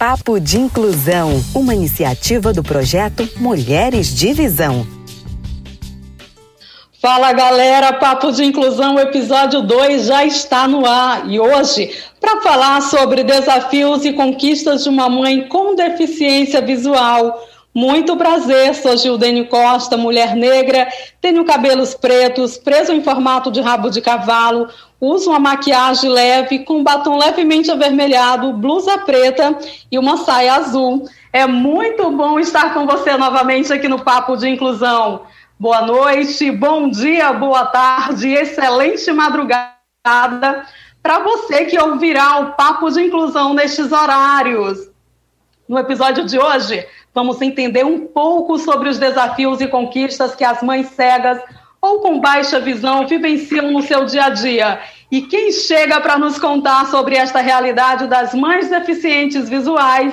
Papo de Inclusão, uma iniciativa do projeto Mulheres de Visão. Fala galera, Papo de Inclusão, episódio 2 já está no ar e hoje, para falar sobre desafios e conquistas de uma mãe com deficiência visual. Muito prazer, sou Gildênio Costa, mulher negra, tenho cabelos pretos, preso em formato de rabo de cavalo, uso uma maquiagem leve com batom levemente avermelhado, blusa preta e uma saia azul. É muito bom estar com você novamente aqui no Papo de Inclusão. Boa noite, bom dia, boa tarde, excelente madrugada para você que ouvirá o Papo de Inclusão nestes horários. No episódio de hoje, vamos entender um pouco sobre os desafios e conquistas que as mães cegas ou com baixa visão vivenciam no seu dia a dia. E quem chega para nos contar sobre esta realidade das mães deficientes visuais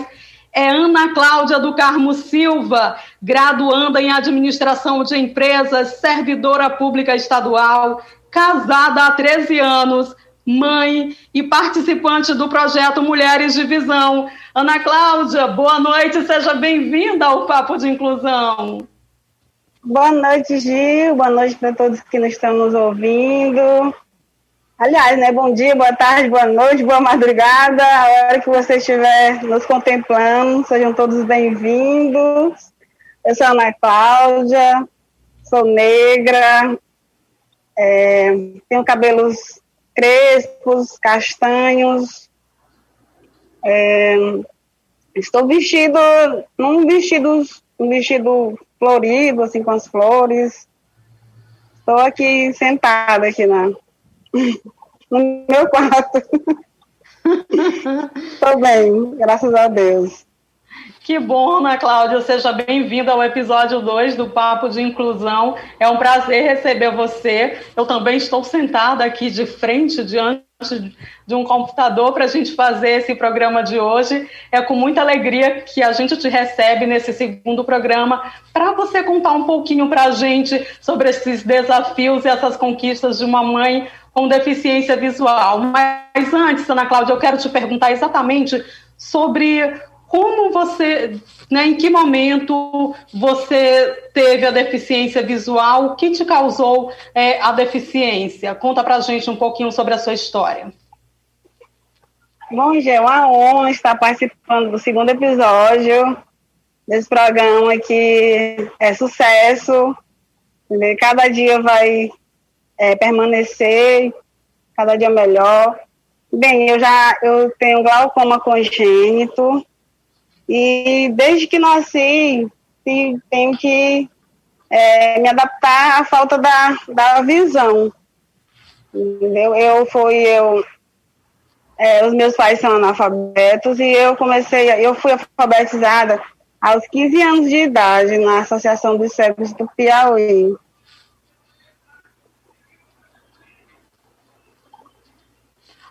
é Ana Cláudia do Carmo Silva, graduanda em administração de empresas, servidora pública estadual, casada há 13 anos, mãe e participante do projeto Mulheres de Visão. Ana Cláudia, boa noite, seja bem-vinda ao Papo de Inclusão. Boa noite, Gil. Boa noite para todos que nos estão nos ouvindo. Aliás, né? Bom dia, boa tarde, boa noite, boa madrugada. A hora que você estiver nos contemplando, sejam todos bem-vindos. Eu sou Ana Cláudia, sou negra, é, tenho cabelos crespos, castanhos. É, estou vestido num vestido, um vestido florido, assim, com as flores. Estou aqui sentada aqui na, no meu quarto. Estou bem, graças a Deus. Que bom, Ana Cláudia, seja bem-vinda ao episódio 2 do Papo de Inclusão. É um prazer receber você. Eu também estou sentada aqui de frente, diante de um computador para a gente fazer esse programa de hoje. É com muita alegria que a gente te recebe nesse segundo programa para você contar um pouquinho para a gente sobre esses desafios e essas conquistas de uma mãe com deficiência visual. Mas antes, Ana Cláudia, eu quero te perguntar exatamente sobre como você, né, em que momento você teve a deficiência visual? O que te causou é, a deficiência? Conta pra gente um pouquinho sobre a sua história. Bom, Gê, é uma honra estar participando do segundo episódio desse programa que é sucesso. Cada dia vai é, permanecer, cada dia melhor. Bem, eu já eu tenho glaucoma congênito, e desde que nasci, tenho que é, me adaptar à falta da, da visão. Entendeu? Eu fui, eu, é, os meus pais são analfabetos e eu comecei, eu fui alfabetizada aos 15 anos de idade na Associação dos Cegos do Piauí.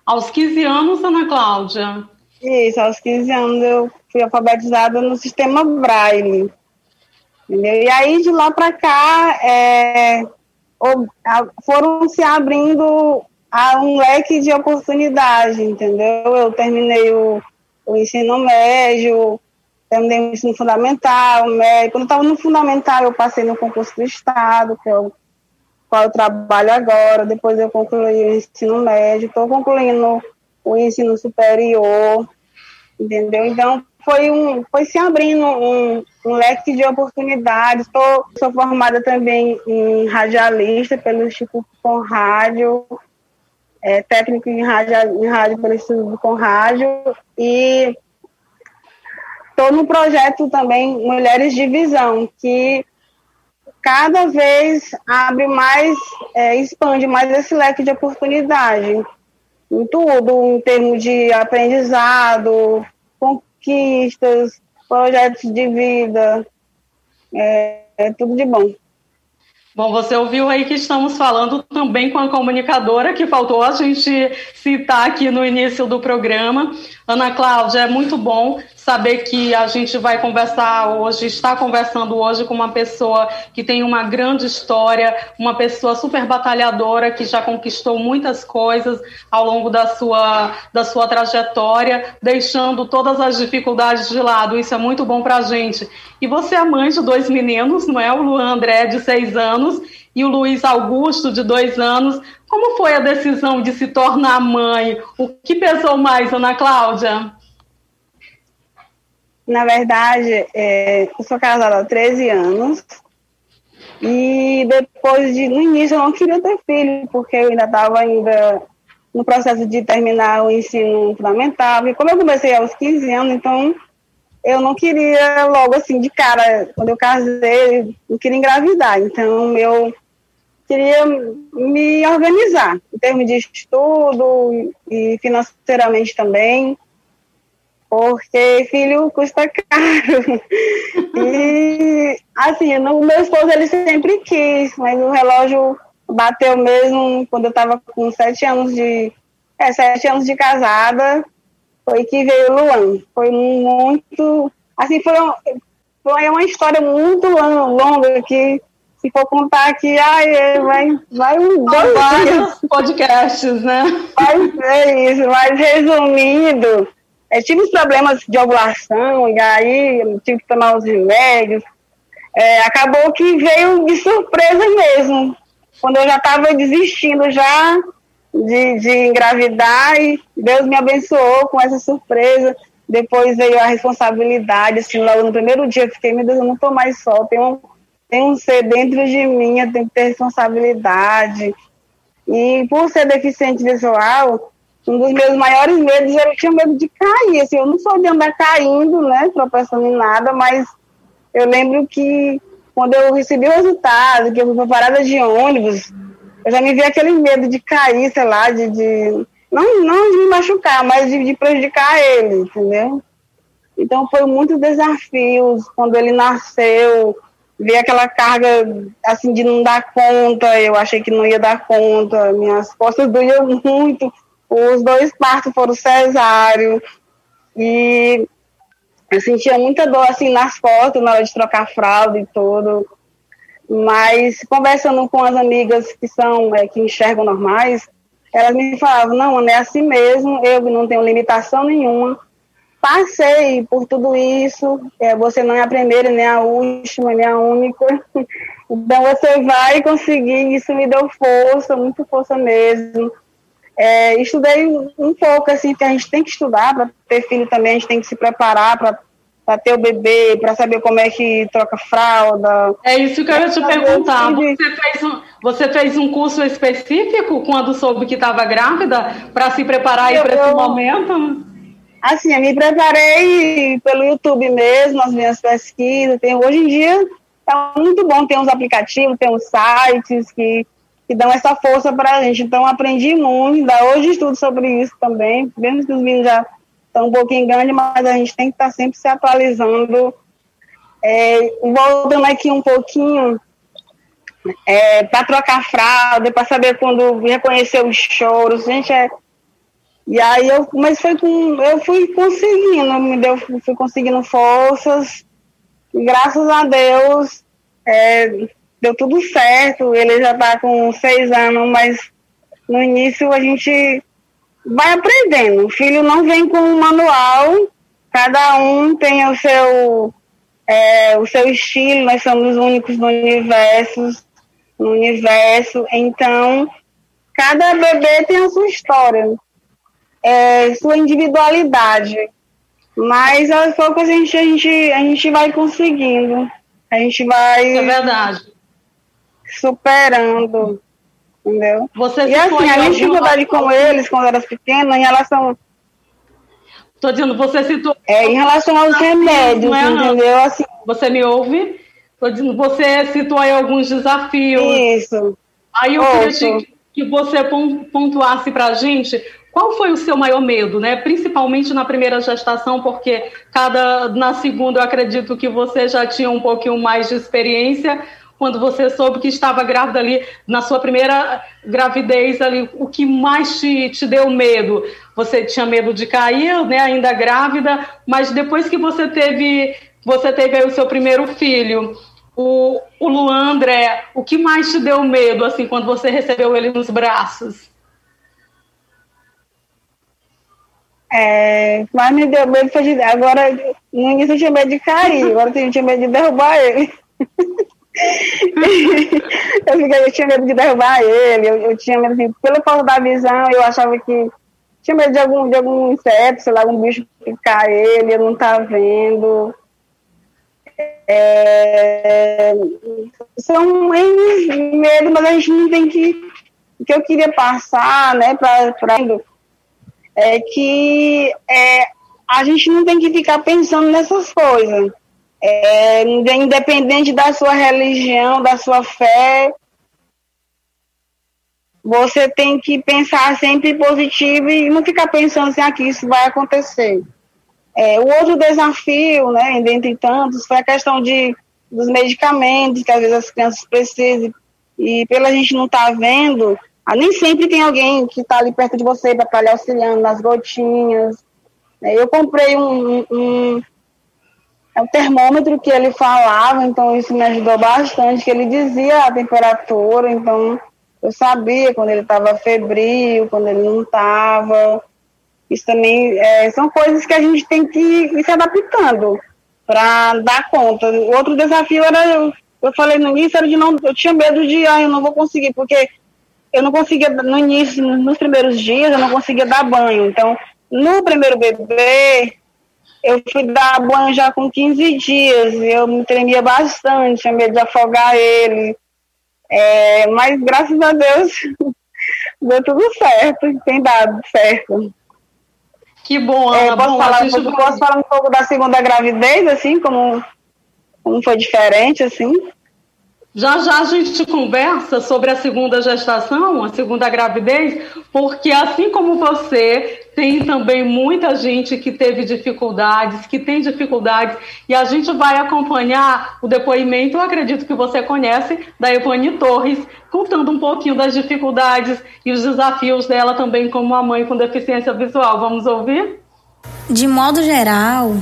Aos 15 anos, Ana Cláudia? Isso, aos 15 anos eu fui alfabetizada no sistema Braille. Entendeu? E aí, de lá para cá, é, foram se abrindo a um leque de oportunidade, entendeu? Eu terminei o, o ensino médio, terminei o ensino fundamental, médio. Quando estava no fundamental, eu passei no concurso do Estado, que é o qual eu trabalho agora. Depois eu concluí o ensino médio, estou concluindo o ensino superior, entendeu? Então, foi, um, foi se abrindo um, um leque de oportunidades. Tô, sou formada também em radialista pelo Instituto Com Rádio, é, técnico em rádio, em rádio pelo Instituto Com Rádio, e estou no projeto também Mulheres de Visão, que cada vez abre mais, é, expande mais esse leque de oportunidade em tudo, em termos de aprendizado, conquistas, projetos de vida, é, é tudo de bom. Bom, você ouviu aí que estamos falando também com a comunicadora que faltou a gente citar aqui no início do programa. Ana Cláudia, é muito bom saber que a gente vai conversar hoje, está conversando hoje com uma pessoa que tem uma grande história, uma pessoa super batalhadora que já conquistou muitas coisas ao longo da sua, da sua trajetória, deixando todas as dificuldades de lado. Isso é muito bom para a gente. E você é mãe de dois meninos, não é? O Luan André, de seis anos, e o Luiz Augusto, de dois anos. Como foi a decisão de se tornar mãe? O que pesou mais, Ana Cláudia? Na verdade, é, eu sou casada há 13 anos. E depois de. No início eu não queria ter filho, porque eu ainda estava ainda no processo de terminar o ensino fundamental. E como eu comecei aos 15 anos, então eu não queria logo assim, de cara, quando eu casei, não queria engravidar. Então eu queria me organizar em termos de estudo e financeiramente também porque filho custa caro. e, assim, o meu esposo, ele sempre quis, mas o relógio bateu mesmo quando eu estava com sete anos de... É, sete anos de casada, foi que veio o Luan. Foi muito... Assim, foi, um, foi uma história muito longa que se for contar aqui, ai, vai, vai um dois vários podcasts, né? Vai ser isso, mas resumindo, é, tive problemas de ovulação, e aí tive que tomar os remédios. É, acabou que veio de surpresa mesmo. Quando eu já estava desistindo já de, de engravidar, e Deus me abençoou com essa surpresa. Depois veio a responsabilidade, assim, logo no primeiro dia eu fiquei, meu Deus, eu não estou mais só, tem um, tem um ser dentro de mim, eu tenho que ter responsabilidade. E por ser deficiente visual, um dos meus maiores medos era eu tinha medo de cair. Assim, eu não sou de andar caindo, né, tropeçando em nada, mas eu lembro que quando eu recebi o resultado, que eu fui para parada de ônibus, eu já me vi aquele medo de cair, sei lá, de, de não, não de me machucar, mas de, de prejudicar ele, entendeu? Então foi muitos desafios quando ele nasceu, ver aquela carga assim de não dar conta, eu achei que não ia dar conta, minhas costas doíam muito, os dois partos foram cesáreo e eu sentia muita dor assim nas costas na hora de trocar fralda e tudo. Mas conversando com as amigas que são é, que enxergam normais, elas me falavam, não, é assim mesmo, eu não tenho limitação nenhuma. Passei por tudo isso, é, você não é a primeira, nem a última, nem a única. Então você vai conseguir, isso me deu força, muita força mesmo. É, estudei um pouco, assim, que a gente tem que estudar para ter filho também, a gente tem que se preparar para ter o bebê, para saber como é que troca fralda. É isso que eu ia te perguntar. Você fez, um, você fez um curso específico quando soube que estava grávida para se preparar para esse momento? Assim, eu me preparei pelo YouTube mesmo, as minhas pesquisas. Tem, hoje em dia é muito bom, ter uns aplicativos, tem uns sites que que dão essa força para a gente. Então, aprendi muito, ainda hoje estudo sobre isso também, mesmo que os meninos já estão um pouquinho grandes, mas a gente tem que estar tá sempre se atualizando. É, voltando aqui um pouquinho, é, para trocar fralda, para saber quando reconhecer os choros, gente, é, e aí eu, mas foi com, eu fui conseguindo, me deu, fui conseguindo forças, graças a Deus, é, deu tudo certo, ele já está com seis anos, mas no início a gente vai aprendendo. O filho não vem com um manual, cada um tem o seu, é, o seu estilo, nós somos únicos no universo, no universo, então cada bebê tem a sua história, é, sua individualidade. Mas aos poucos a gente, a gente, a gente vai conseguindo. A gente vai. Isso é verdade superando, entendeu? Você e assim, a minha dificuldade com eles, quando eram pequenos, em relação... Estou dizendo, você citou... É, em relação aos remédios, é, entendeu? Assim, você me ouve? Estou dizendo, você citou aí alguns desafios. Isso. Aí eu Ouço. queria te, que você pontuasse para a gente qual foi o seu maior medo, né? Principalmente na primeira gestação, porque cada na segunda eu acredito que você já tinha um pouquinho mais de experiência. Quando você soube que estava grávida ali, na sua primeira gravidez ali, o que mais te, te deu medo? Você tinha medo de cair, né, ainda grávida, mas depois que você teve, você teve o seu primeiro filho, o, o Luan André, o que mais te deu medo, assim, quando você recebeu ele nos braços? É, mas me deu medo foi de, agora no início eu tinha medo de cair, agora eu tinha medo de derrubar ele. eu, fiquei, eu tinha medo de derrubar ele, eu, eu tinha medo, assim, pelo falta da visão, eu achava que tinha medo de algum, de algum inseto, sei lá, algum bicho picar ele, eu não tá vendo. É, são medo, mas a gente não tem que. O que eu queria passar, né, para é que é, a gente não tem que ficar pensando nessas coisas. É, independente da sua religião, da sua fé, você tem que pensar sempre positivo e não ficar pensando assim, aqui ah, isso vai acontecer. É, o outro desafio, né, dentre tantos, foi a questão de, dos medicamentos que às vezes as crianças precisam e pela gente não estar tá vendo, ah, nem sempre tem alguém que está ali perto de você para estar lhe auxiliando nas gotinhas. É, eu comprei um, um, um, termômetro que ele falava, então isso me ajudou bastante, que ele dizia a temperatura, então eu sabia quando ele estava febril, quando ele não estava. Isso também é, são coisas que a gente tem que ir se adaptando para dar conta. O outro desafio era, eu, eu falei no início, era de não, eu tinha medo de, ah, eu não vou conseguir, porque eu não conseguia, no início, nos primeiros dias, eu não conseguia dar banho. Então, no primeiro bebê, eu fui dar banho já com 15 dias. Eu me tremia bastante, tinha medo de afogar ele. É, mas, graças a Deus, deu tudo certo, tem dado certo. Que bom, Ana. É, posso, bom, falar, posso, posso falar um pouco da segunda gravidez, assim, como, como foi diferente, assim? Já já a gente conversa sobre a segunda gestação, a segunda gravidez, porque assim como você, tem também muita gente que teve dificuldades, que tem dificuldades, e a gente vai acompanhar o depoimento, eu acredito que você conhece, da Evane Torres, contando um pouquinho das dificuldades e os desafios dela também como uma mãe com deficiência visual. Vamos ouvir? De modo geral,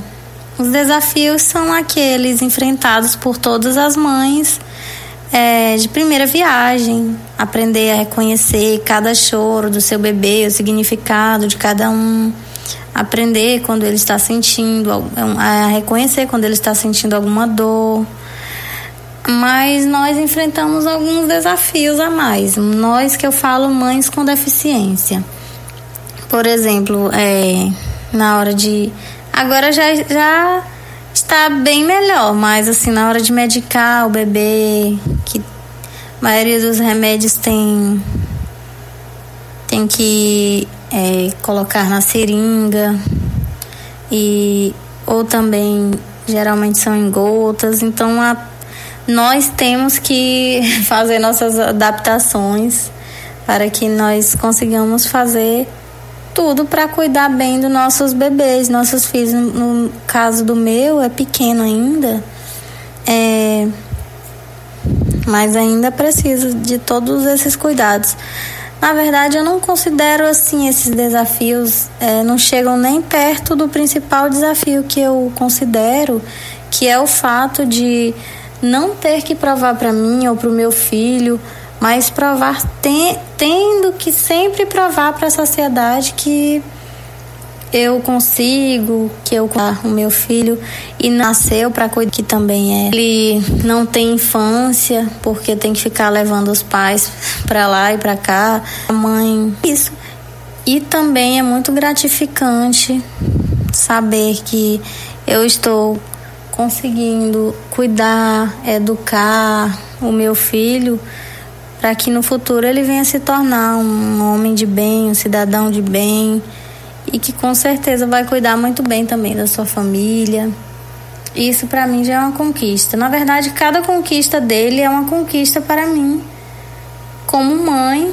os desafios são aqueles enfrentados por todas as mães é, de primeira viagem, aprender a reconhecer cada choro do seu bebê, o significado de cada um, aprender quando ele está sentindo, a reconhecer quando ele está sentindo alguma dor. Mas nós enfrentamos alguns desafios a mais. Nós que eu falo, mães com deficiência. Por exemplo, é, na hora de. Agora já, já está bem melhor, mas assim, na hora de medicar o bebê, que a maioria dos remédios tem, tem que é, colocar na seringa e ou também geralmente são em gotas, então a, nós temos que fazer nossas adaptações para que nós consigamos fazer tudo para cuidar bem dos nossos bebês, nossos filhos. No caso do meu, é pequeno ainda, é, mas ainda precisa de todos esses cuidados. Na verdade, eu não considero assim esses desafios, é, não chegam nem perto do principal desafio que eu considero, que é o fato de não ter que provar para mim ou para o meu filho mas provar tem, tendo que sempre provar para a sociedade que eu consigo, que eu o meu filho e nasceu para cuidar que também é. Ele não tem infância porque tem que ficar levando os pais para lá e para cá, a mãe isso. E também é muito gratificante saber que eu estou conseguindo cuidar, educar o meu filho para que no futuro ele venha se tornar um homem de bem, um cidadão de bem e que com certeza vai cuidar muito bem também da sua família. Isso para mim já é uma conquista. Na verdade, cada conquista dele é uma conquista para mim, como mãe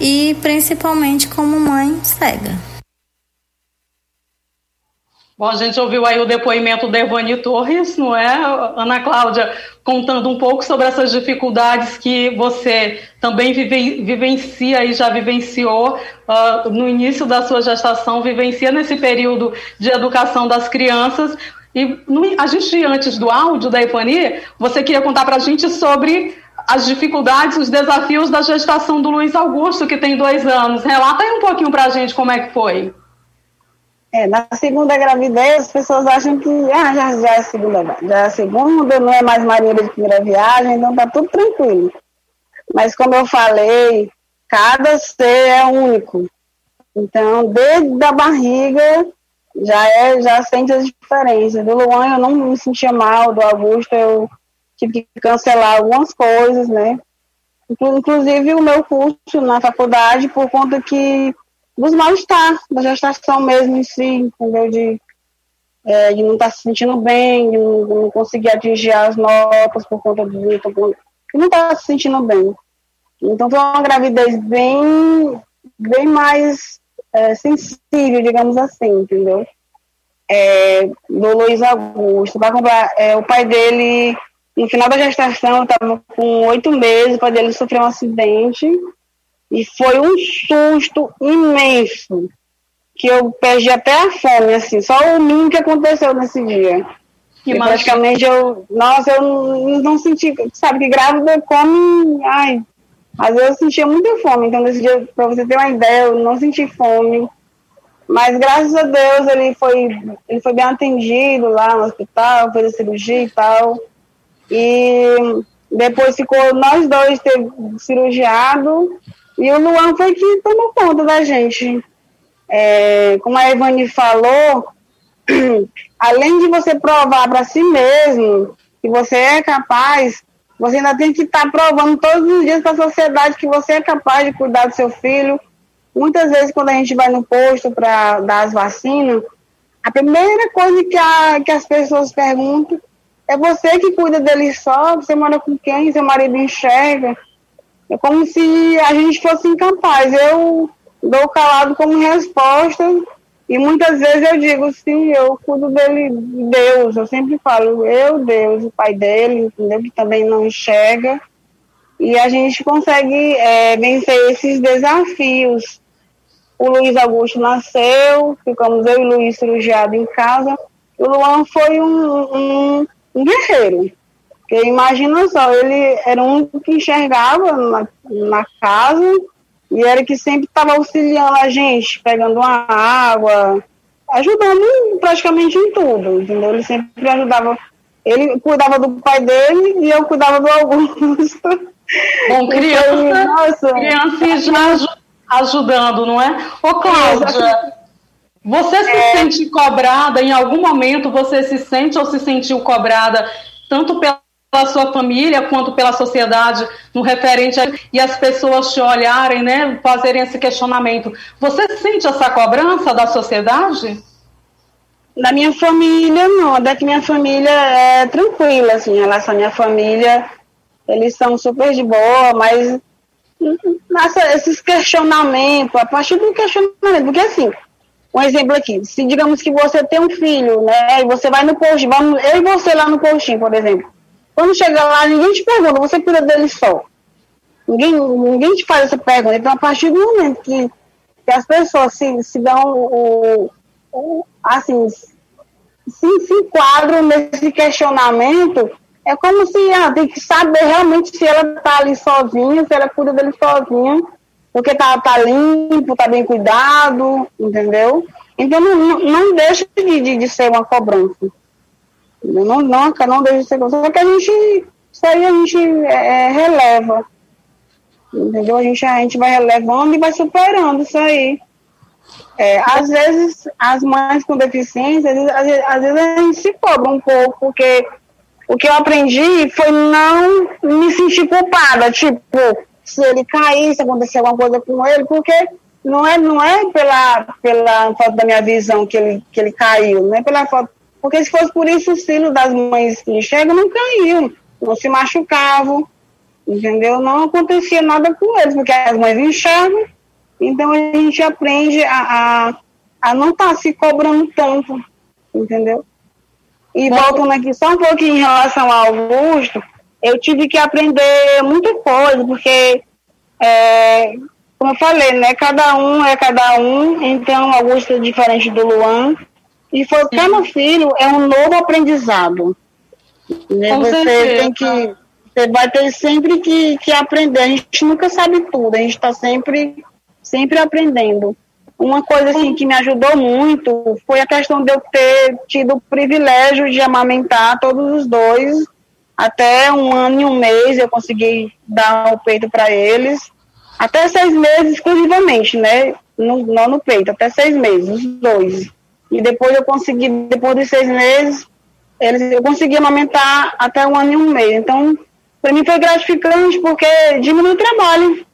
e principalmente como mãe cega. Bom, a gente ouviu aí o depoimento da Evani Torres, não é, Ana Cláudia, contando um pouco sobre essas dificuldades que você também vive, vivencia e já vivenciou uh, no início da sua gestação, vivencia nesse período de educação das crianças. E no, a gente, antes do áudio da Evani, você queria contar para a gente sobre as dificuldades, os desafios da gestação do Luiz Augusto, que tem dois anos. Relata aí um pouquinho para a gente como é que foi. É, na segunda gravidez, as pessoas acham que ah, já, já é segunda, já é segunda, não é mais Maria de primeira viagem, então tá tudo tranquilo. Mas como eu falei, cada ser é único. Então, desde a barriga já é, já sente as diferenças. Do Luan eu não me sentia mal, do Augusto eu tive que cancelar algumas coisas, né? Inclusive o meu curso na faculdade, por conta que dos mal-estar, da gestação mesmo em si, entendeu? De, é, de não estar tá se sentindo bem, de não, de não, conseguir atingir as notas por conta de de não estar tá se sentindo bem. Então foi uma gravidez bem, bem mais é, sensível, digamos assim, entendeu? É, do Luiz Augusto. Comprar, é, o pai dele, no final da gestação, estava com oito meses, o pai dele sofreu um acidente e foi um susto imenso, que eu perdi até a fome, assim, só o mínimo que aconteceu nesse dia. Que praticamente eu, nossa, eu não, não senti, sabe, que grávida come, ai, às vezes eu sentia muita fome, então nesse dia, para você ter uma ideia, eu não senti fome, mas graças a Deus ele foi, ele foi bem atendido lá no hospital, fez a cirurgia e tal, e depois ficou nós dois ter cirurgiado, e o Luan foi que tomou conta da gente. É, como a Ivani falou, além de você provar para si mesmo que você é capaz, você ainda tem que estar tá provando todos os dias para a sociedade que você é capaz de cuidar do seu filho. Muitas vezes, quando a gente vai no posto para dar as vacinas, a primeira coisa que, a, que as pessoas perguntam é você que cuida dele só, você mora com quem, seu marido enxerga. É como se a gente fosse incapaz. Eu dou calado como resposta e muitas vezes eu digo, sim, eu cuido dele, Deus. Eu sempre falo, eu, Deus, o pai dele, entendeu? Que também não enxerga. E a gente consegue é, vencer esses desafios. O Luiz Augusto nasceu, ficamos eu e o Luiz cirurgiado em casa. O Luan foi um, um, um guerreiro. Porque imagina só, ele era um que enxergava na, na casa e era que sempre estava auxiliando a gente, pegando uma água, ajudando praticamente em tudo, entendeu? Ele sempre ajudava. Ele cuidava do pai dele e eu cuidava do Augusto. Bom, criança, nossa, criança já ajudando, não é? Ô, Cláudia, você se é... sente cobrada, em algum momento você se sente ou se sentiu cobrada, tanto pela pela sua família quanto pela sociedade no referente a, e as pessoas te olharem, né, fazerem esse questionamento. Você sente essa cobrança da sociedade? Da minha família, não. Da que minha família é tranquila, assim, em relação à minha família, eles são super de boa, mas nessa, esses questionamentos, a partir do questionamento, porque assim, um exemplo aqui, se digamos que você tem um filho, né, e você vai no postinho, vamos, eu e você lá no postinho, por exemplo, quando chega lá, ninguém te pergunta, você cuida dele só. Ninguém, ninguém te faz essa pergunta. Então, a partir do momento que, que as pessoas se, se dão o, o assim, se, se enquadram nesse questionamento, é como se ah, tem que saber realmente se ela está ali sozinha, se ela cuida dele sozinha, porque tá, tá limpo, tá bem cuidado, entendeu? Então não, não deixa de, de, de ser uma cobrança. Não, não, não deixa de ser Só que a gente, isso aí a gente é, é, releva. Entendeu? A gente, a gente vai relevando e vai superando isso aí. É, às vezes, as mães com deficiência, às vezes, às vezes, às vezes a gente se cobra um pouco, porque o que eu aprendi foi não me sentir culpada, tipo, se ele cair, se acontecer alguma coisa com ele, porque não é, não é pela, pela falta da minha visão que ele, que ele caiu, não é pela falta porque se fosse por isso, os filhos das mães que enxergam não caíam, não se machucavam, entendeu? Não acontecia nada com eles, porque as mães enxergam, então a gente aprende a, a, a não estar tá se cobrando tanto, entendeu? E voltando aqui só um pouquinho em relação ao Augusto, eu tive que aprender muita coisa, porque, é, como eu falei, né, cada um é cada um, então Augusto é diferente do Luan, e foi cada filho é um novo aprendizado. Né? Você certeza. tem que, você vai ter sempre que, que aprender, a gente nunca sabe tudo, a gente está sempre, sempre aprendendo. Uma coisa assim que me ajudou muito foi a questão de eu ter tido o privilégio de amamentar todos os dois até um ano e um mês eu consegui dar o peito para eles até seis meses exclusivamente, né? No, não no peito, até seis meses, os dois. E depois eu consegui, depois de seis meses, eles, eu consegui amamentar até um ano e um mês. Então, para mim foi gratificante porque diminui o trabalho.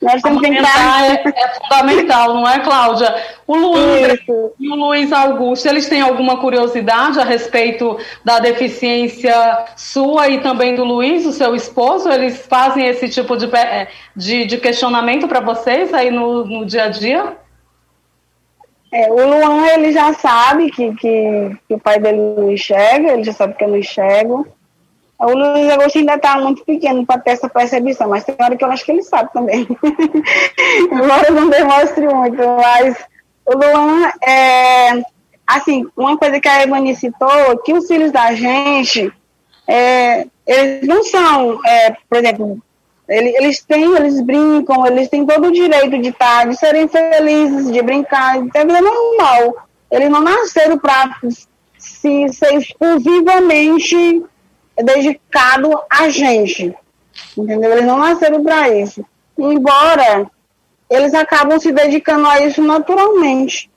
Nós temos que tentar... é, é, fundamental, não é, Cláudia? O Luiz e o Luiz Augusto, eles têm alguma curiosidade a respeito da deficiência sua e também do Luiz, o seu esposo? Eles fazem esse tipo de, é, de, de questionamento para vocês aí no, no dia a dia? É, o Luan, ele já sabe que, que, que, o pai dele não enxerga, ele já sabe que eu não enxergo. O Luiz Agostinho ainda está muito pequeno para ter essa percepção, mas tem hora que eu acho que ele sabe também. Embora não demonstre muito, mas o Luan, é, assim, uma coisa que a Evani citou, que os filhos da gente, é, eles não são, é, por exemplo, eles, eles têm, eles brincam, eles têm todo o direito de estar, de serem felizes, de brincar, de ter vida normal. Eles não nasceram para se ser exclusivamente dedicado a gente. Entendeu? Eles não nasceram para isso. Embora eles acabam se dedicando a isso naturalmente.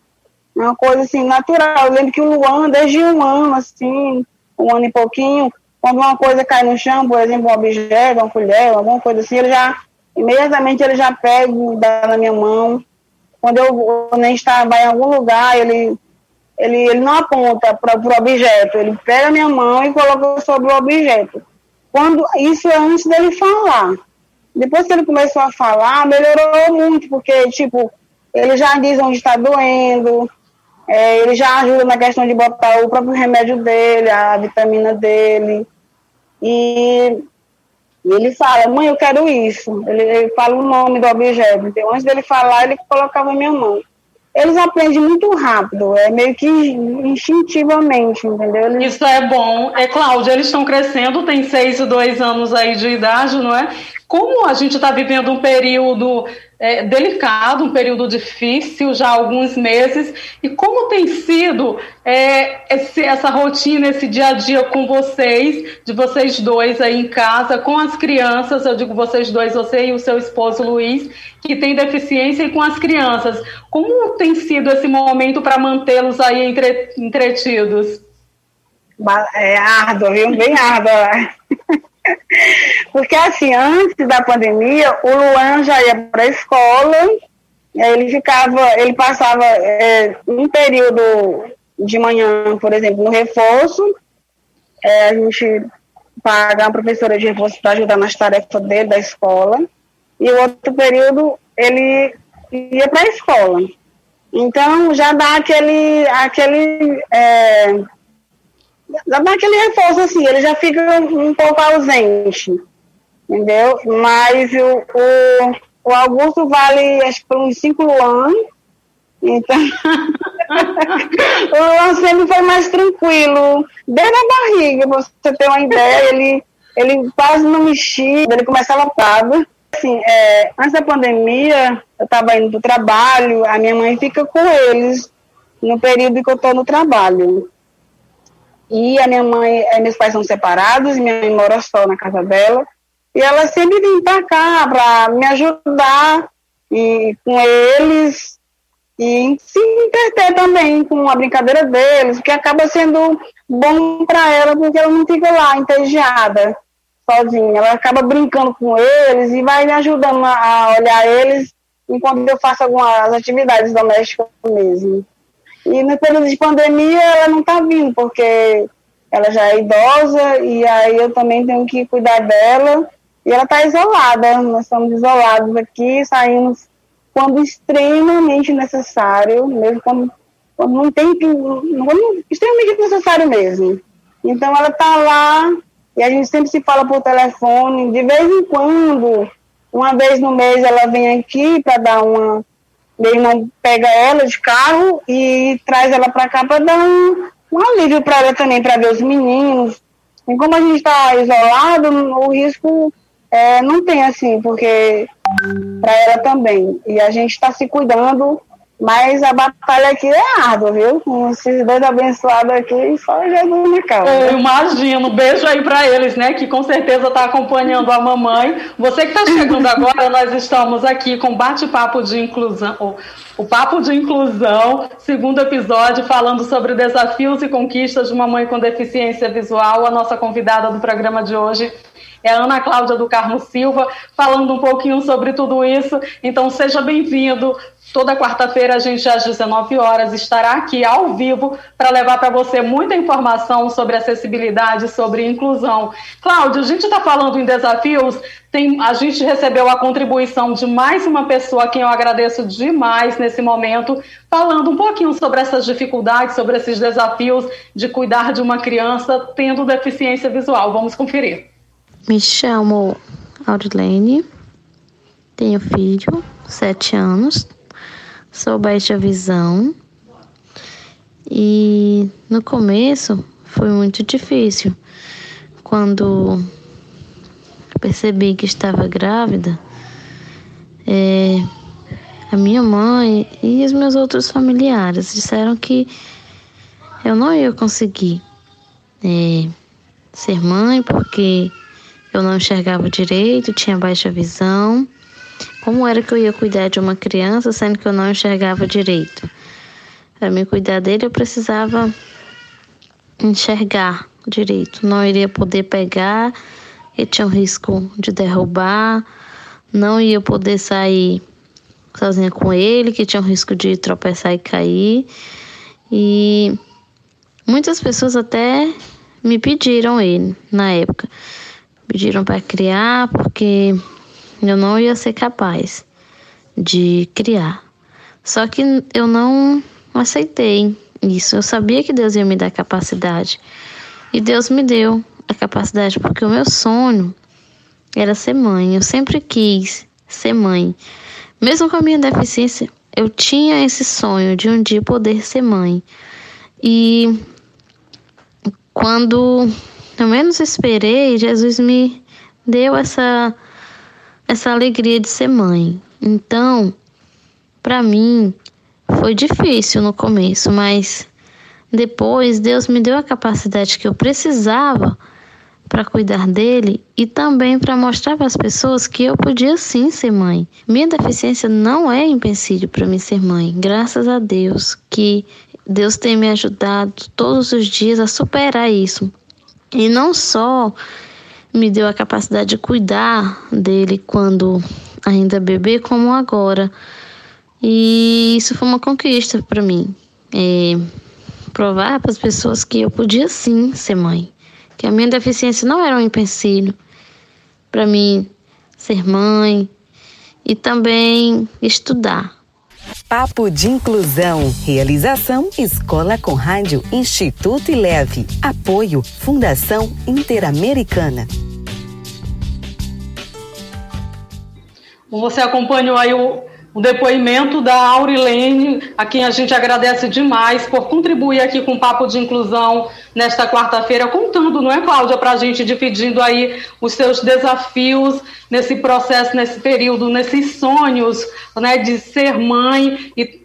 É uma coisa assim, natural. Eu lembro que o Luan, desde um ano, assim, um ano e pouquinho, quando uma coisa cai no chão, por exemplo, um objeto, uma colher, alguma coisa assim, ele já, imediatamente ele já pega dá na minha mão. Quando eu nem estava em algum lugar, ele ele, ele não aponta para o objeto, ele pega a minha mão e coloca sobre o objeto. Quando, isso é antes dele falar. Depois que ele começou a falar, melhorou muito, porque, tipo, ele já diz onde está doendo, é, ele já ajuda na questão de botar o próprio remédio dele, a vitamina dele. E, ele fala, mãe, eu quero isso. Ele, ele, fala o nome do objeto. Então, antes dele falar, ele colocava a minha mão eles aprendem muito rápido, é meio que instintivamente, entendeu? Eles... Isso é bom. É, Cláudia, eles estão crescendo, tem seis e dois anos aí de idade, não é? Como a gente está vivendo um período é, delicado, um período difícil já há alguns meses. E como tem sido é, esse, essa rotina, esse dia a dia com vocês, de vocês dois aí em casa, com as crianças, eu digo vocês dois, você e o seu esposo Luiz, que tem deficiência, e com as crianças. Como tem sido esse momento para mantê-los aí entre, entretidos? É árduo, viu? Bem árduo. Porque assim, antes da pandemia, o Luan já ia para a escola, ele ficava, ele passava é, um período de manhã, por exemplo, no reforço, é, a gente paga uma professora de reforço para ajudar nas tarefas dele da escola, e o outro período ele ia para a escola. Então já dá aquele, aquele é, dá aquele reforço assim, ele já fica um pouco ausente, entendeu? Mas o, o, o Augusto vale acho que por uns cinco anos, então o Luan sempre foi mais tranquilo, desde a barriga, pra você ter uma ideia, ele, ele quase não mexia, ele começava parado. Assim, é, antes da pandemia, eu estava indo para o trabalho, a minha mãe fica com eles no período que eu estou no trabalho. E a minha mãe, eh, meus pais são separados, minha mãe mora só na casa dela. E ela sempre vem para cá para me ajudar e, com eles e se entreter também com a brincadeira deles, que acaba sendo bom para ela, porque ela não fica lá entediada sozinha. Ela acaba brincando com eles e vai me ajudando a olhar eles enquanto eu faço algumas atividades domésticas mesmo. E no período de pandemia ela não está vindo, porque ela já é idosa e aí eu também tenho que cuidar dela. E ela está isolada, nós estamos isolados aqui, saímos quando extremamente necessário, mesmo quando não tem quando, extremamente necessário mesmo. Então ela está lá e a gente sempre se fala por telefone, de vez em quando, uma vez no mês ela vem aqui para dar uma. Meu irmão pega ela de carro e traz ela para cá para dar um, um alívio para ela também, para ver os meninos. E como a gente está isolado, o risco é, não tem assim, porque para ela também. E a gente está se cuidando mas a batalha aqui é árdua, viu? Com esses dois abençoados aqui, só Jesus na causa. Eu imagino. Beijo aí para eles, né? Que com certeza está acompanhando a mamãe. Você que está chegando agora, nós estamos aqui com bate-papo de inclusão. O Papo de Inclusão, segundo episódio, falando sobre desafios e conquistas de uma mãe com deficiência visual. A nossa convidada do programa de hoje é a Ana Cláudia do Carmo Silva, falando um pouquinho sobre tudo isso. Então, seja bem-vindo. Toda quarta-feira, a gente, às 19 horas, estará aqui ao vivo para levar para você muita informação sobre acessibilidade, sobre inclusão. Cláudio, a gente está falando em desafios, tem, a gente recebeu a contribuição de mais uma pessoa, a quem eu agradeço demais nesse momento, falando um pouquinho sobre essas dificuldades, sobre esses desafios de cuidar de uma criança tendo deficiência visual. Vamos conferir. Me chamo Aurilene, tenho filho, sete anos, sou baixa visão e no começo foi muito difícil. Quando percebi que estava grávida, é, a minha mãe e os meus outros familiares disseram que eu não ia conseguir é, ser mãe porque eu não enxergava direito, tinha baixa visão. Como era que eu ia cuidar de uma criança sendo que eu não enxergava direito? Para me cuidar dele, eu precisava enxergar direito. Não iria poder pegar, ele tinha o risco de derrubar, não ia poder sair sozinha com ele, que tinha o risco de tropeçar e cair. E muitas pessoas até me pediram ele na época pediram para criar porque eu não ia ser capaz de criar. Só que eu não aceitei isso. Eu sabia que Deus ia me dar capacidade. E Deus me deu a capacidade porque o meu sonho era ser mãe. Eu sempre quis ser mãe. Mesmo com a minha deficiência, eu tinha esse sonho de um dia poder ser mãe. E quando eu menos esperei, Jesus me deu essa essa alegria de ser mãe. Então, para mim foi difícil no começo, mas depois Deus me deu a capacidade que eu precisava para cuidar dele e também para mostrar para as pessoas que eu podia sim ser mãe. Minha deficiência não é empecilho para mim ser mãe. Graças a Deus que Deus tem me ajudado todos os dias a superar isso. E não só me deu a capacidade de cuidar dele quando ainda bebê, como agora. E isso foi uma conquista para mim. É, provar para as pessoas que eu podia sim ser mãe. Que a minha deficiência não era um empecilho para mim ser mãe e também estudar. Papo de Inclusão. Realização Escola com Rádio Instituto Leve. Apoio Fundação Interamericana. Você acompanhou aí o, o depoimento da Aurilene, a quem a gente agradece demais por contribuir aqui com o Papo de Inclusão nesta quarta-feira, contando, não é, Cláudia, para a gente, dividindo aí os seus desafios nesse processo, nesse período, nesses sonhos né, de ser mãe e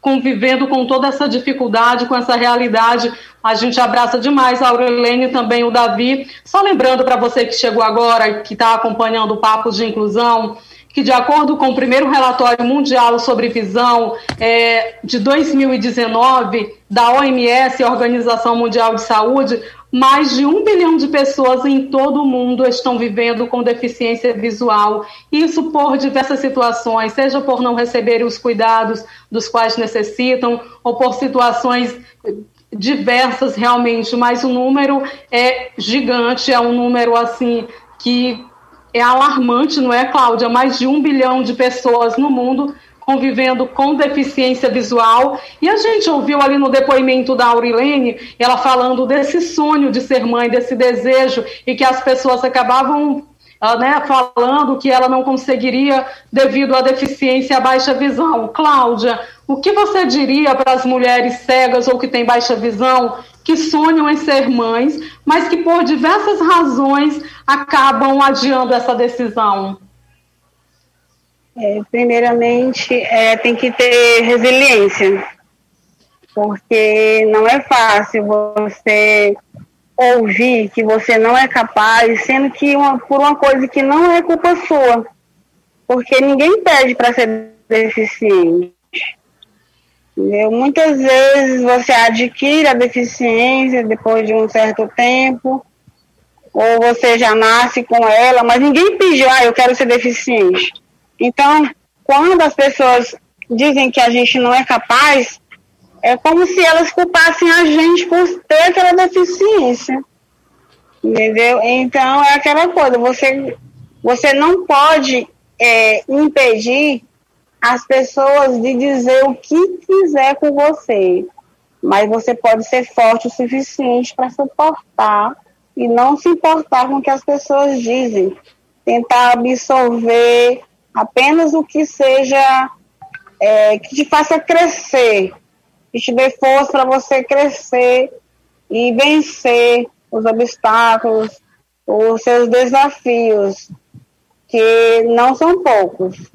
convivendo com toda essa dificuldade, com essa realidade. A gente abraça demais a Aurelene e também o Davi. Só lembrando para você que chegou agora, que está acompanhando o Papo de Inclusão, que, de acordo com o primeiro relatório mundial sobre visão é, de 2019 da OMS, Organização Mundial de Saúde, mais de um bilhão de pessoas em todo o mundo estão vivendo com deficiência visual. Isso por diversas situações, seja por não receberem os cuidados dos quais necessitam, ou por situações diversas realmente, mas o número é gigante, é um número assim que é alarmante, não é, Cláudia? Mais de um bilhão de pessoas no mundo convivendo com deficiência visual. E a gente ouviu ali no depoimento da Aurilene, ela falando desse sonho de ser mãe, desse desejo, e que as pessoas acabavam ah, né, falando que ela não conseguiria devido à deficiência e à baixa visão. Cláudia, o que você diria para as mulheres cegas ou que têm baixa visão que sonham em ser mães, mas que por diversas razões acabam adiando essa decisão? É, primeiramente, é, tem que ter resiliência, porque não é fácil você ouvir que você não é capaz, sendo que uma, por uma coisa que não é culpa sua, porque ninguém pede para ser deficiente. Entendeu? Muitas vezes você adquire a deficiência depois de um certo tempo, ou você já nasce com ela, mas ninguém pediu, ah, eu quero ser deficiente. Então, quando as pessoas dizem que a gente não é capaz, é como se elas culpassem a gente por ter aquela deficiência. Entendeu? Então, é aquela coisa, você, você não pode é, impedir as pessoas de dizer o que quiser com você, mas você pode ser forte o suficiente para suportar e não se importar com o que as pessoas dizem. Tentar absorver apenas o que seja é, que te faça crescer, que te dê força para você crescer e vencer os obstáculos, os seus desafios, que não são poucos.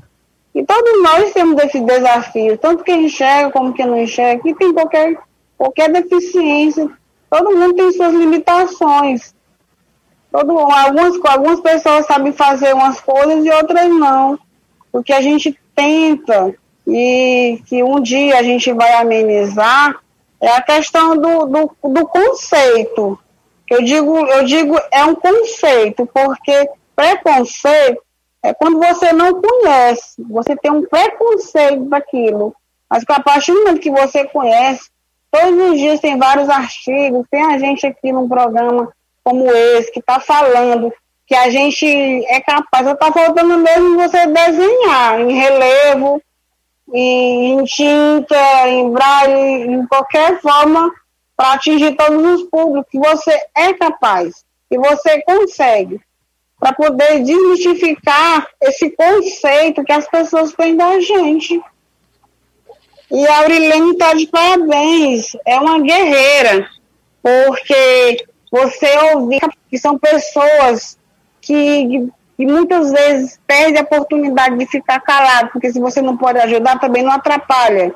E todos nós temos esses desafios, tanto quem enxerga como quem não enxerga, que tem qualquer, qualquer deficiência, todo mundo tem suas limitações. Todo, algumas, algumas pessoas sabem fazer umas coisas e outras não. O que a gente tenta e que um dia a gente vai amenizar é a questão do, do, do conceito. Eu digo, eu digo é um conceito, porque preconceito é quando você não conhece, você tem um preconceito daquilo. Mas a partir do momento que você conhece, todos os dias tem vários artigos, tem a gente aqui num programa como esse que está falando que a gente é capaz, está faltando mesmo você desenhar em relevo, em, em tinta, em braille, em qualquer forma, para atingir todos os públicos, que você é capaz, que você consegue, para poder desmistificar esse conceito que as pessoas têm da gente. E a Aurilene está de parabéns, é uma guerreira, porque você ouvir que são pessoas que, que muitas vezes perde a oportunidade de ficar calado, porque se você não pode ajudar, também não atrapalha.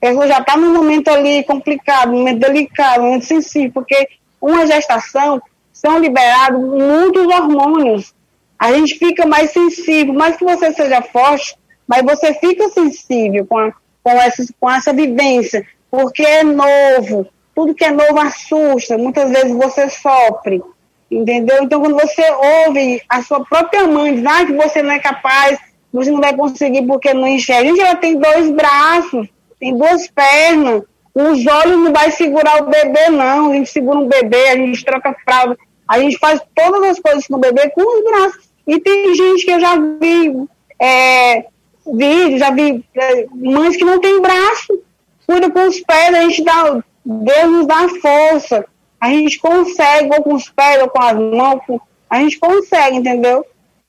A pessoa já está num momento ali complicado, um momento delicado, um momento sensível, porque uma gestação são liberados muitos hormônios. A gente fica mais sensível, mais que você seja forte, mas você fica sensível com, a, com, essa, com essa vivência, porque é novo, tudo que é novo assusta, muitas vezes você sofre. Entendeu? Então, quando você ouve a sua própria mãe dizer ah, que você não é capaz, você não vai conseguir porque não enxerga. Gente, ela tem dois braços, tem duas pernas, os olhos não vai segurar o bebê, não. A gente segura um bebê, a gente troca fralda, a gente faz todas as coisas com o bebê com os braços. E tem gente que eu já vi é, vídeo, já vi é, mães que não tem braço, cuida com os pés, a gente dá, Deus nos dá força a gente consegue, ou com os pés, ou com as mãos, a gente consegue, entendeu?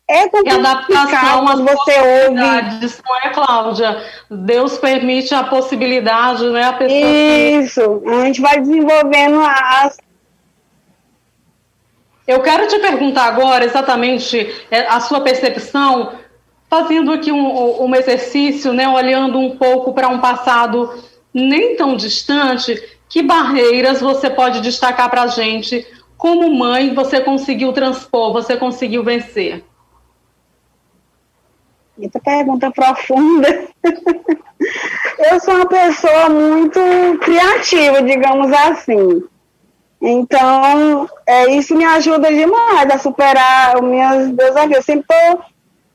É complicado às você ouve. Não é, Cláudia? Deus permite a possibilidade, né? A pessoa Isso, que... a gente vai desenvolvendo as. Eu quero te perguntar agora exatamente é, a sua percepção, fazendo aqui um, um exercício, né, olhando um pouco para um passado nem tão distante, que barreiras você pode destacar para a gente? Como mãe, você conseguiu transpor, você conseguiu vencer? Muita pergunta profunda. eu sou uma pessoa muito criativa, digamos assim. Então, é, isso me ajuda demais a superar os meus desafios. Eu sempre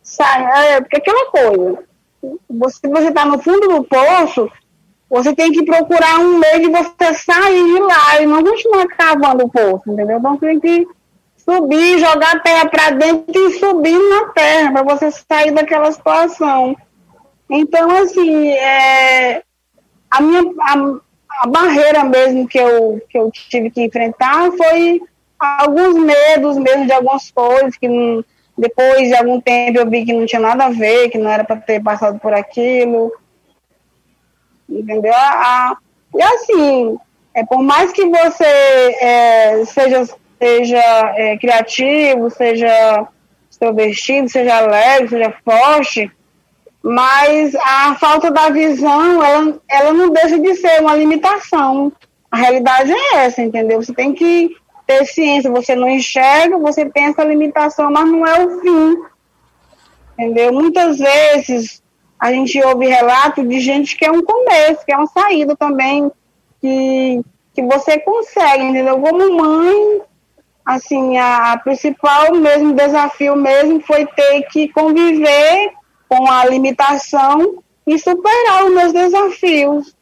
saindo. É, porque aquela coisa. Você, você está no fundo do poço, você tem que procurar um meio de você sair de lá e não continuar cavando o poço, entendeu? Então tem que subir, jogar a terra para dentro e subir na terra para você sair daquela situação. Então, assim, é, a minha a, a, barreira mesmo que eu, que eu tive que enfrentar foi alguns medos mesmo de algumas coisas que não, depois de algum tempo eu vi que não tinha nada a ver, que não era para ter passado por aquilo. Entendeu? E assim, é, por mais que você é, seja, seja é, criativo, seja extrovertido, seja alegre, seja forte, mas a falta da visão, ela, ela não deixa de ser uma limitação. A realidade é essa, entendeu? Você tem que ter ciência, você não enxerga, você tem essa limitação, mas não é o fim. Entendeu? Muitas vezes a gente ouve relatos de gente que é um começo, que é uma saída também, que, que você consegue, entendeu? Como mãe, assim, a principal mesmo desafio mesmo foi ter que conviver com a limitação e superar os meus desafios.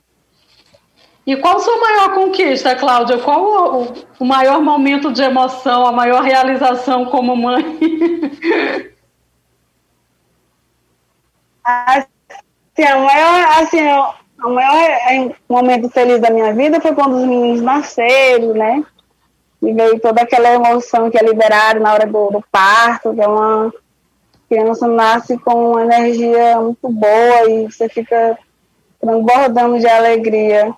E qual a sua maior conquista, Cláudia? Qual o, o maior momento de emoção, a maior realização como mãe? assim, o maior, assim, o maior momento feliz da minha vida foi quando os meninos nasceram, né? E veio toda aquela emoção que é liberada na hora do, do parto, que é uma criança nasce com uma energia muito boa e você fica transbordando de alegria.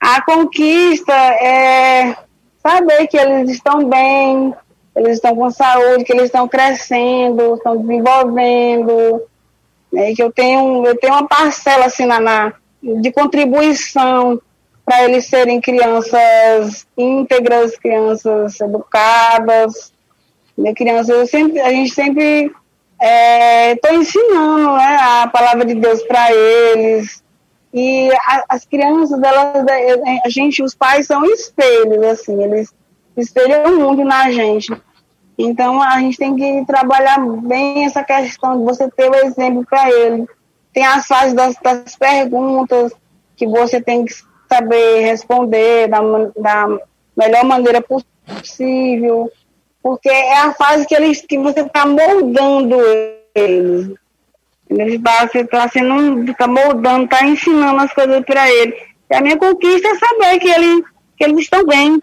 A conquista é saber que eles estão bem, eles estão com saúde, que eles estão crescendo, estão desenvolvendo, né, que eu tenho, eu tenho uma parcela assim na, na de contribuição para eles serem crianças íntegras, crianças educadas, né, crianças, sempre, a gente sempre estou é, ensinando né, a palavra de Deus para eles. E a, as crianças, elas, a gente, os pais são espelhos, assim, eles espelham muito na gente. Então a gente tem que trabalhar bem essa questão de você ter o exemplo para ele. Tem as fases das, das, perguntas que você tem que saber responder da, da melhor maneira possível porque é a fase que, eles, que você está moldando eles. Ele está tá sendo, está moldando, está ensinando as coisas para eles. E a minha conquista é saber que, ele, que eles estão bem.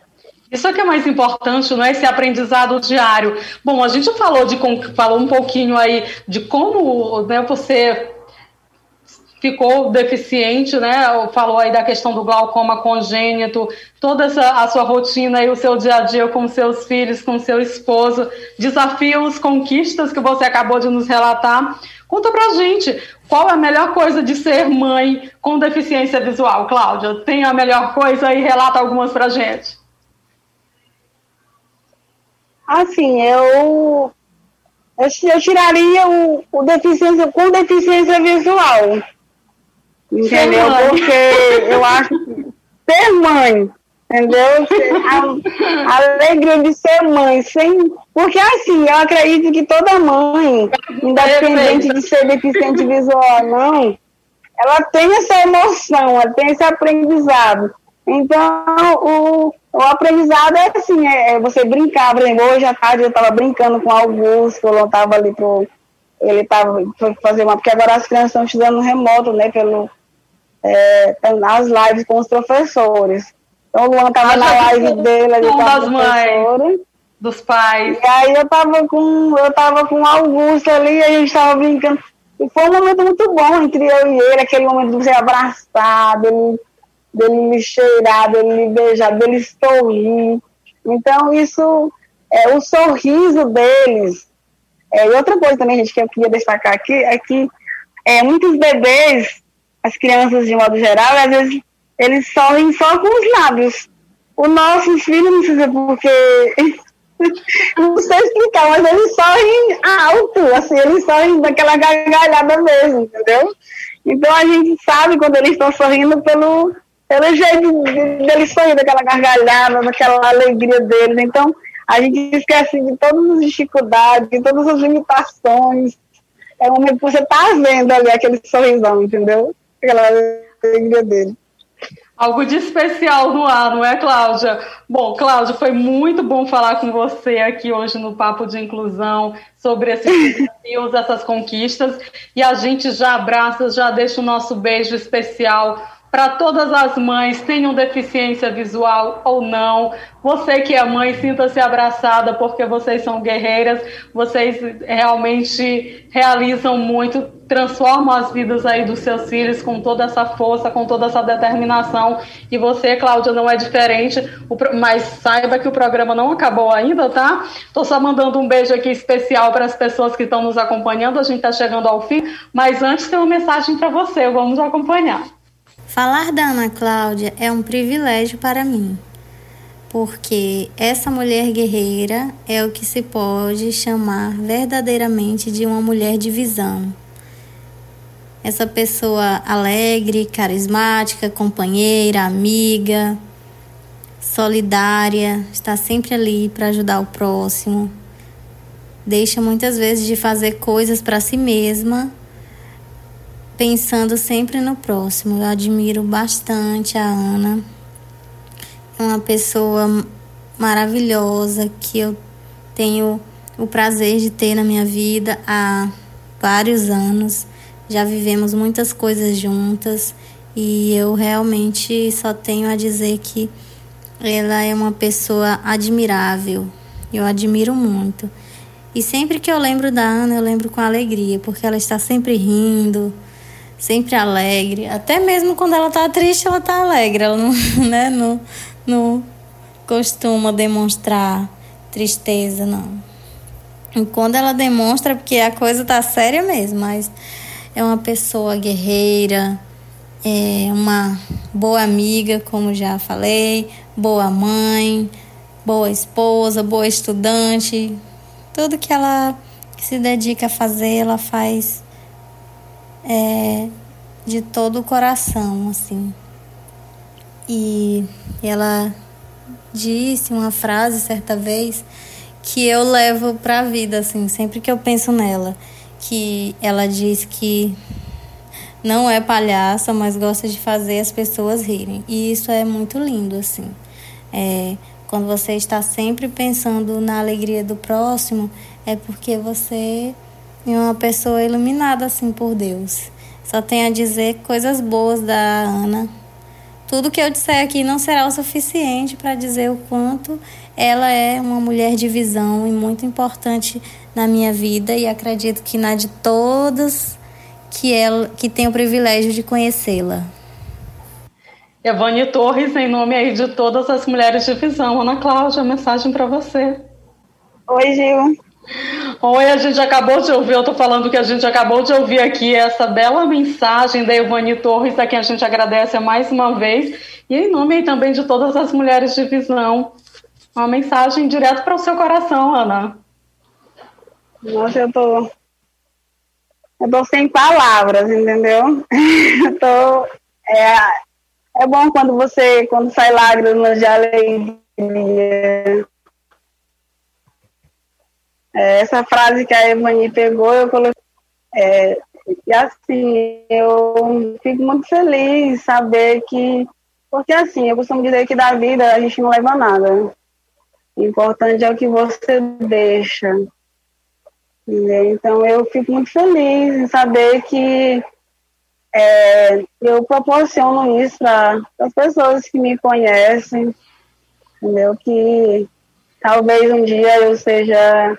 Isso é que é mais importante, não é esse aprendizado diário. Bom, a gente falou de falou um pouquinho aí de como né, você ficou deficiente, né? Falou aí da questão do glaucoma congênito, toda essa, a sua rotina e o seu dia a dia com seus filhos, com seu esposo, desafios, conquistas que você acabou de nos relatar. Conta pra gente, qual é a melhor coisa de ser mãe com deficiência visual, Cláudia? Tem a melhor coisa e relata algumas pra gente. Assim, eu eu, tiraria o, o deficiência com deficiência visual Entendeu? Porque eu acho que ser mãe, entendeu? A, a, alegria de ser mãe, sem. Porque assim, eu acredito que toda mãe, independente de ser deficiente visual ou não, ela tem essa emoção, ela tem esse aprendizado. Então, o, o aprendizado é assim, é, é você brincar. Por exemplo, hoje à tarde eu estava brincando com o Augusto, eu estava ali pro. Ele estava fazer uma. Porque agora as crianças estão estudando remoto, né? Pelo, é, nas lives com os professores. Então o Luan estava na live dele ali com as mães, dos pais. E aí eu estava com, eu tava com o Augusto ali, a gente estava brincando. E foi um momento muito bom entre eu e ele, aquele momento de você abraçar, dele, dele me cheirar, dele me beijar, dele sorrir. Então, isso, é, o sorriso deles. É, e outra coisa também, gente, que eu queria destacar aqui é que é, muitos bebês as crianças de modo geral, às vezes eles sorrem só com os lábios. O nosso filho, não se é porque. não sei explicar, mas eles sorrem alto, assim, eles sorrem daquela gargalhada mesmo, entendeu? Então a gente sabe quando eles estão sorrindo pelo, pelo jeito deles sorrir, daquela gargalhada, daquela alegria deles. Então a gente esquece de todas as dificuldades, de todas as limitações. É o momento que você está vendo ali aquele sorrisão, entendeu? Aquela alegria dele. Algo de especial no ar, não é, Cláudia? Bom, Cláudia, foi muito bom falar com você aqui hoje no Papo de Inclusão sobre esses desafios, essas conquistas. E a gente já abraça, já deixa o nosso beijo especial para todas as mães, tenham deficiência visual ou não. Você que é mãe, sinta-se abraçada, porque vocês são guerreiras, vocês realmente realizam muito, transformam as vidas aí dos seus filhos com toda essa força, com toda essa determinação. E você, Cláudia, não é diferente, mas saiba que o programa não acabou ainda, tá? Estou só mandando um beijo aqui especial para as pessoas que estão nos acompanhando, a gente está chegando ao fim, mas antes tem uma mensagem para você, vamos acompanhar. Falar da Ana Cláudia é um privilégio para mim, porque essa mulher guerreira é o que se pode chamar verdadeiramente de uma mulher de visão. Essa pessoa alegre, carismática, companheira, amiga, solidária, está sempre ali para ajudar o próximo. Deixa muitas vezes de fazer coisas para si mesma pensando sempre no próximo. Eu admiro bastante a Ana. É uma pessoa maravilhosa que eu tenho o prazer de ter na minha vida há vários anos. Já vivemos muitas coisas juntas e eu realmente só tenho a dizer que ela é uma pessoa admirável. Eu admiro muito. E sempre que eu lembro da Ana, eu lembro com alegria, porque ela está sempre rindo, sempre alegre. Até mesmo quando ela tá triste, ela tá alegre. Ela não, né, não, não costuma demonstrar tristeza, não. E quando ela demonstra, porque a coisa tá séria mesmo, mas é uma pessoa guerreira, é uma boa amiga, como já falei, boa mãe, boa esposa, boa estudante. Tudo que ela se dedica a fazer, ela faz é, de todo o coração, assim. E ela disse uma frase certa vez que eu levo para a vida, assim, sempre que eu penso nela, que ela diz que não é palhaça, mas gosta de fazer as pessoas rirem. E isso é muito lindo, assim. É, quando você está sempre pensando na alegria do próximo, é porque você e uma pessoa iluminada assim por Deus. Só tenho a dizer coisas boas da Ana. Tudo que eu disser aqui não será o suficiente para dizer o quanto ela é uma mulher de visão e muito importante na minha vida e acredito que na de todas que ela que tem o privilégio de conhecê-la. Evane Torres, em nome aí de todas as mulheres de visão. Ana Cláudia, mensagem para você. Oi, Gil. Oi, a gente acabou de ouvir, eu estou falando que a gente acabou de ouvir aqui essa bela mensagem da Ivani Torres, a quem a gente agradece mais uma vez, e em nome também de todas as mulheres de visão. Uma mensagem direto para o seu coração, Ana. Nossa, eu tô. Eu tô sem palavras, entendeu? Eu tô. É, é bom quando você, quando sai lágrimas de alegria é, essa frase que a Evani pegou, eu coloquei. É, e assim, eu fico muito feliz saber que. Porque assim, eu costumo dizer que da vida a gente não leva nada. O importante é o que você deixa. Então eu fico muito feliz em saber que é, eu proporciono isso para as pessoas que me conhecem, entendeu? Que talvez um dia eu seja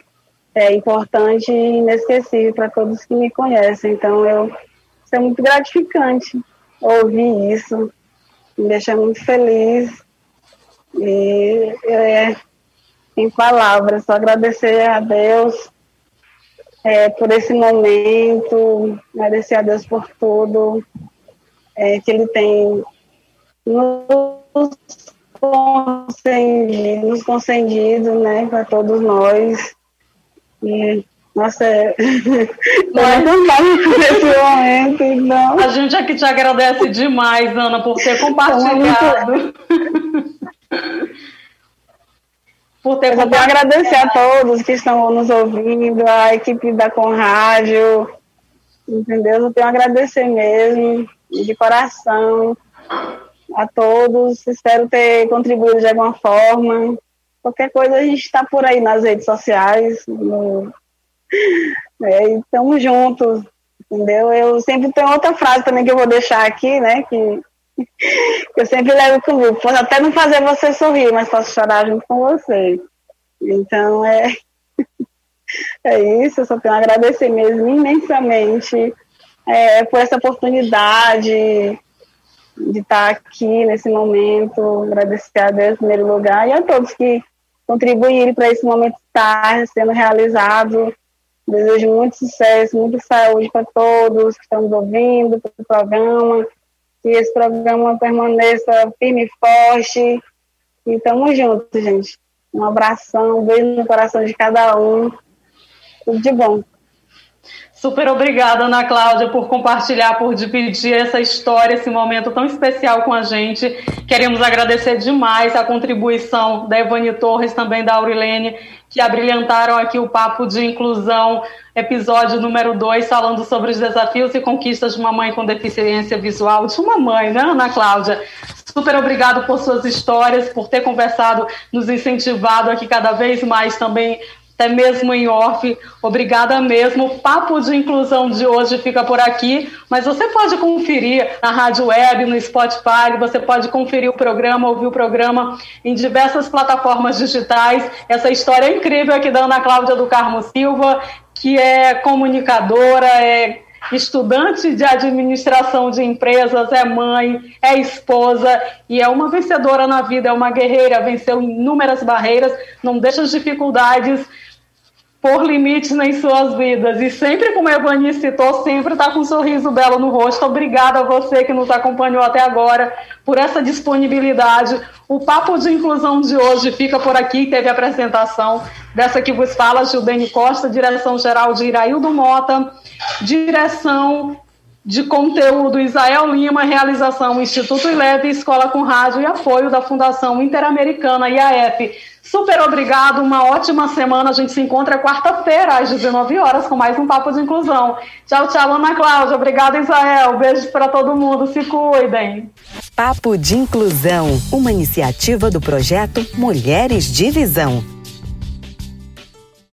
é importante e inesquecível para todos que me conhecem. Então, eu, isso é muito gratificante ouvir isso, me deixa muito feliz. E é, em palavras, só agradecer a Deus é, por esse momento, agradecer a Deus por tudo é, que Ele tem nos concedido, nos concedido né, para todos nós. E, nossa, é... não é nesse momento, então. A gente aqui te agradece demais, Ana, por ter compartilhado. por ter Eu quero agradecer a todos que estão nos ouvindo, a equipe da Conrádio, entendeu? Eu tenho a agradecer mesmo, de coração. a todos. Espero ter contribuído de alguma forma. Qualquer coisa a gente está por aí nas redes sociais. No... É, estamos juntos, entendeu? Eu sempre tenho outra frase também que eu vou deixar aqui, né? Que, que eu sempre levo comigo. Posso até não fazer você sorrir, mas posso chorar junto com você. Então é, é isso, eu só tenho a agradecer mesmo imensamente é, por essa oportunidade de estar aqui nesse momento, agradecer a Deus em primeiro lugar e a todos que contribuíram para esse momento estar sendo realizado. Desejo muito sucesso, muita saúde para todos que estão ouvindo, para o programa, que esse programa permaneça firme e forte. E estamos juntos, gente. Um abração, um beijo no coração de cada um. Tudo de bom. Super obrigada, Ana Cláudia, por compartilhar, por dividir essa história, esse momento tão especial com a gente. Queremos agradecer demais a contribuição da Evani Torres, também da Aurilene, que abrilhantaram aqui o Papo de Inclusão, episódio número 2, falando sobre os desafios e conquistas de uma mãe com deficiência visual. De uma mãe, né, Ana Cláudia? Super obrigado por suas histórias, por ter conversado, nos incentivado aqui cada vez mais também até mesmo em off. Obrigada mesmo. O Papo de Inclusão de hoje fica por aqui, mas você pode conferir na rádio web, no Spotify, você pode conferir o programa, ouvir o programa em diversas plataformas digitais. Essa história é incrível aqui da Ana Cláudia do Carmo Silva, que é comunicadora, é estudante de administração de empresas, é mãe, é esposa e é uma vencedora na vida, é uma guerreira, venceu inúmeras barreiras, não deixa as dificuldades por limites em suas vidas. E sempre, como a Evani citou, sempre está com um sorriso belo no rosto. Obrigada a você que nos acompanhou até agora por essa disponibilidade. O Papo de Inclusão de hoje fica por aqui. Teve a apresentação dessa que vos fala, Gildene Costa, direção-geral de Iraildo Mota, direção de conteúdo Israel Lima, realização Instituto Ileve, Escola com Rádio e apoio da Fundação Interamericana IAF. Super obrigado, uma ótima semana. A gente se encontra quarta-feira, às 19 horas, com mais um Papo de Inclusão. Tchau, tchau, Ana Cláudia. Obrigada, Israel. Beijos para todo mundo. Se cuidem. Papo de Inclusão, uma iniciativa do projeto Mulheres de Visão.